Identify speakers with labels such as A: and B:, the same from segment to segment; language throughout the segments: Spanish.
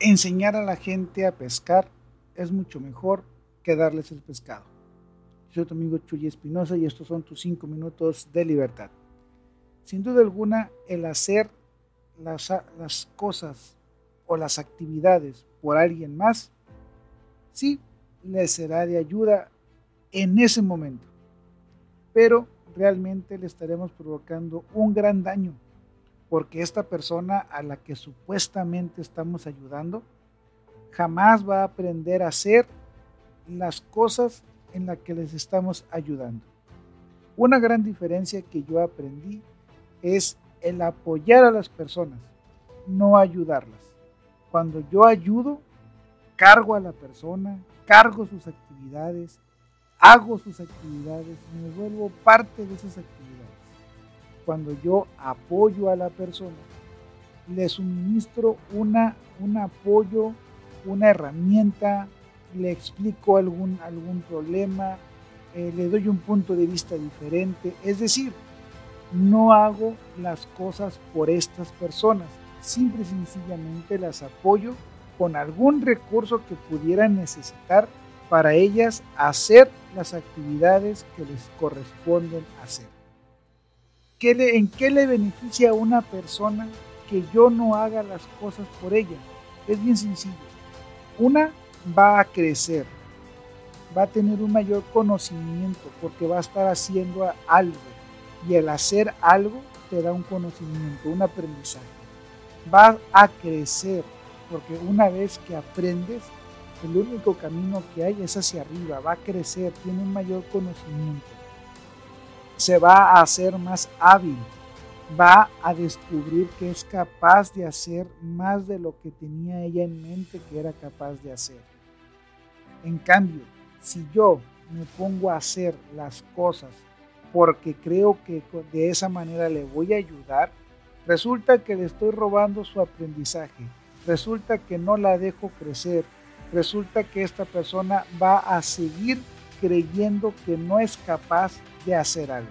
A: enseñar a la gente a pescar es mucho mejor que darles el pescado. Soy tu amigo Chuy Espinosa y estos son tus cinco minutos de libertad. Sin duda alguna, el hacer las, las cosas o las actividades por alguien más, sí, le será de ayuda en ese momento, pero realmente le estaremos provocando un gran daño porque esta persona a la que supuestamente estamos ayudando jamás va a aprender a hacer las cosas en las que les estamos ayudando. Una gran diferencia que yo aprendí es el apoyar a las personas, no ayudarlas. Cuando yo ayudo, cargo a la persona, cargo sus actividades, hago sus actividades, me vuelvo parte de esas actividades cuando yo apoyo a la persona, le suministro una, un apoyo, una herramienta, le explico algún, algún problema, eh, le doy un punto de vista diferente. Es decir, no hago las cosas por estas personas, simple y sencillamente las apoyo con algún recurso que pudieran necesitar para ellas hacer las actividades que les corresponden hacer. ¿En qué le beneficia a una persona que yo no haga las cosas por ella? Es bien sencillo. Una va a crecer, va a tener un mayor conocimiento porque va a estar haciendo algo y el hacer algo te da un conocimiento, un aprendizaje. Va a crecer porque una vez que aprendes, el único camino que hay es hacia arriba, va a crecer, tiene un mayor conocimiento se va a hacer más hábil, va a descubrir que es capaz de hacer más de lo que tenía ella en mente que era capaz de hacer. En cambio, si yo me pongo a hacer las cosas porque creo que de esa manera le voy a ayudar, resulta que le estoy robando su aprendizaje, resulta que no la dejo crecer, resulta que esta persona va a seguir creyendo que no es capaz de hacer algo.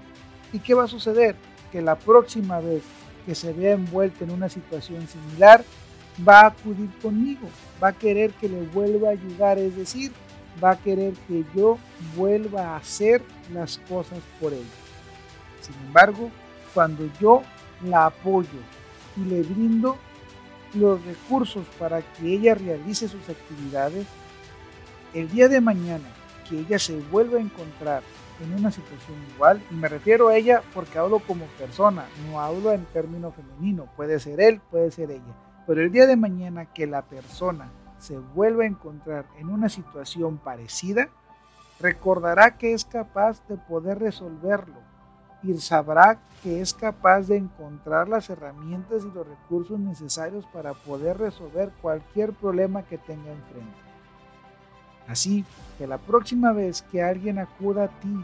A: ¿Y qué va a suceder? Que la próxima vez que se vea envuelta en una situación similar, va a acudir conmigo, va a querer que le vuelva a ayudar, es decir, va a querer que yo vuelva a hacer las cosas por ella. Sin embargo, cuando yo la apoyo y le brindo los recursos para que ella realice sus actividades, el día de mañana que ella se vuelva a encontrar en una situación igual, y me refiero a ella porque hablo como persona, no hablo en término femenino, puede ser él, puede ser ella, pero el día de mañana que la persona se vuelva a encontrar en una situación parecida, recordará que es capaz de poder resolverlo y sabrá que es capaz de encontrar las herramientas y los recursos necesarios para poder resolver cualquier problema que tenga enfrente. Así que la próxima vez que alguien acuda a ti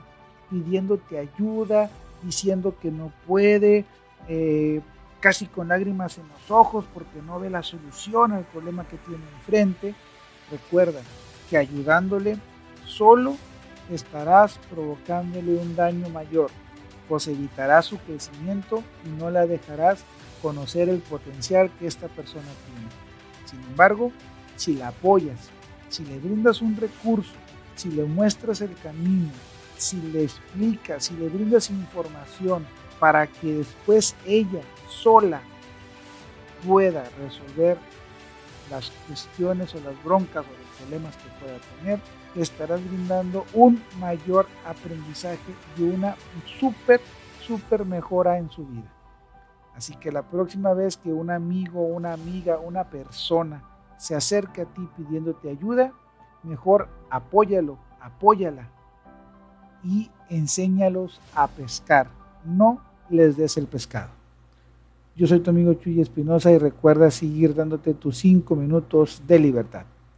A: pidiéndote ayuda, diciendo que no puede, eh, casi con lágrimas en los ojos porque no ve la solución al problema que tiene enfrente, recuerda que ayudándole solo estarás provocándole un daño mayor, pues evitarás su crecimiento y no la dejarás conocer el potencial que esta persona tiene. Sin embargo, si la apoyas, si le brindas un recurso, si le muestras el camino, si le explicas, si le brindas información para que después ella sola pueda resolver las cuestiones o las broncas o los problemas que pueda tener, estarás brindando un mayor aprendizaje y una súper, súper mejora en su vida. Así que la próxima vez que un amigo, una amiga, una persona se acerque a ti pidiéndote ayuda, mejor apóyalo, apóyala y enséñalos a pescar. No les des el pescado. Yo soy tu amigo Chuy Espinosa y recuerda seguir dándote tus cinco minutos de libertad.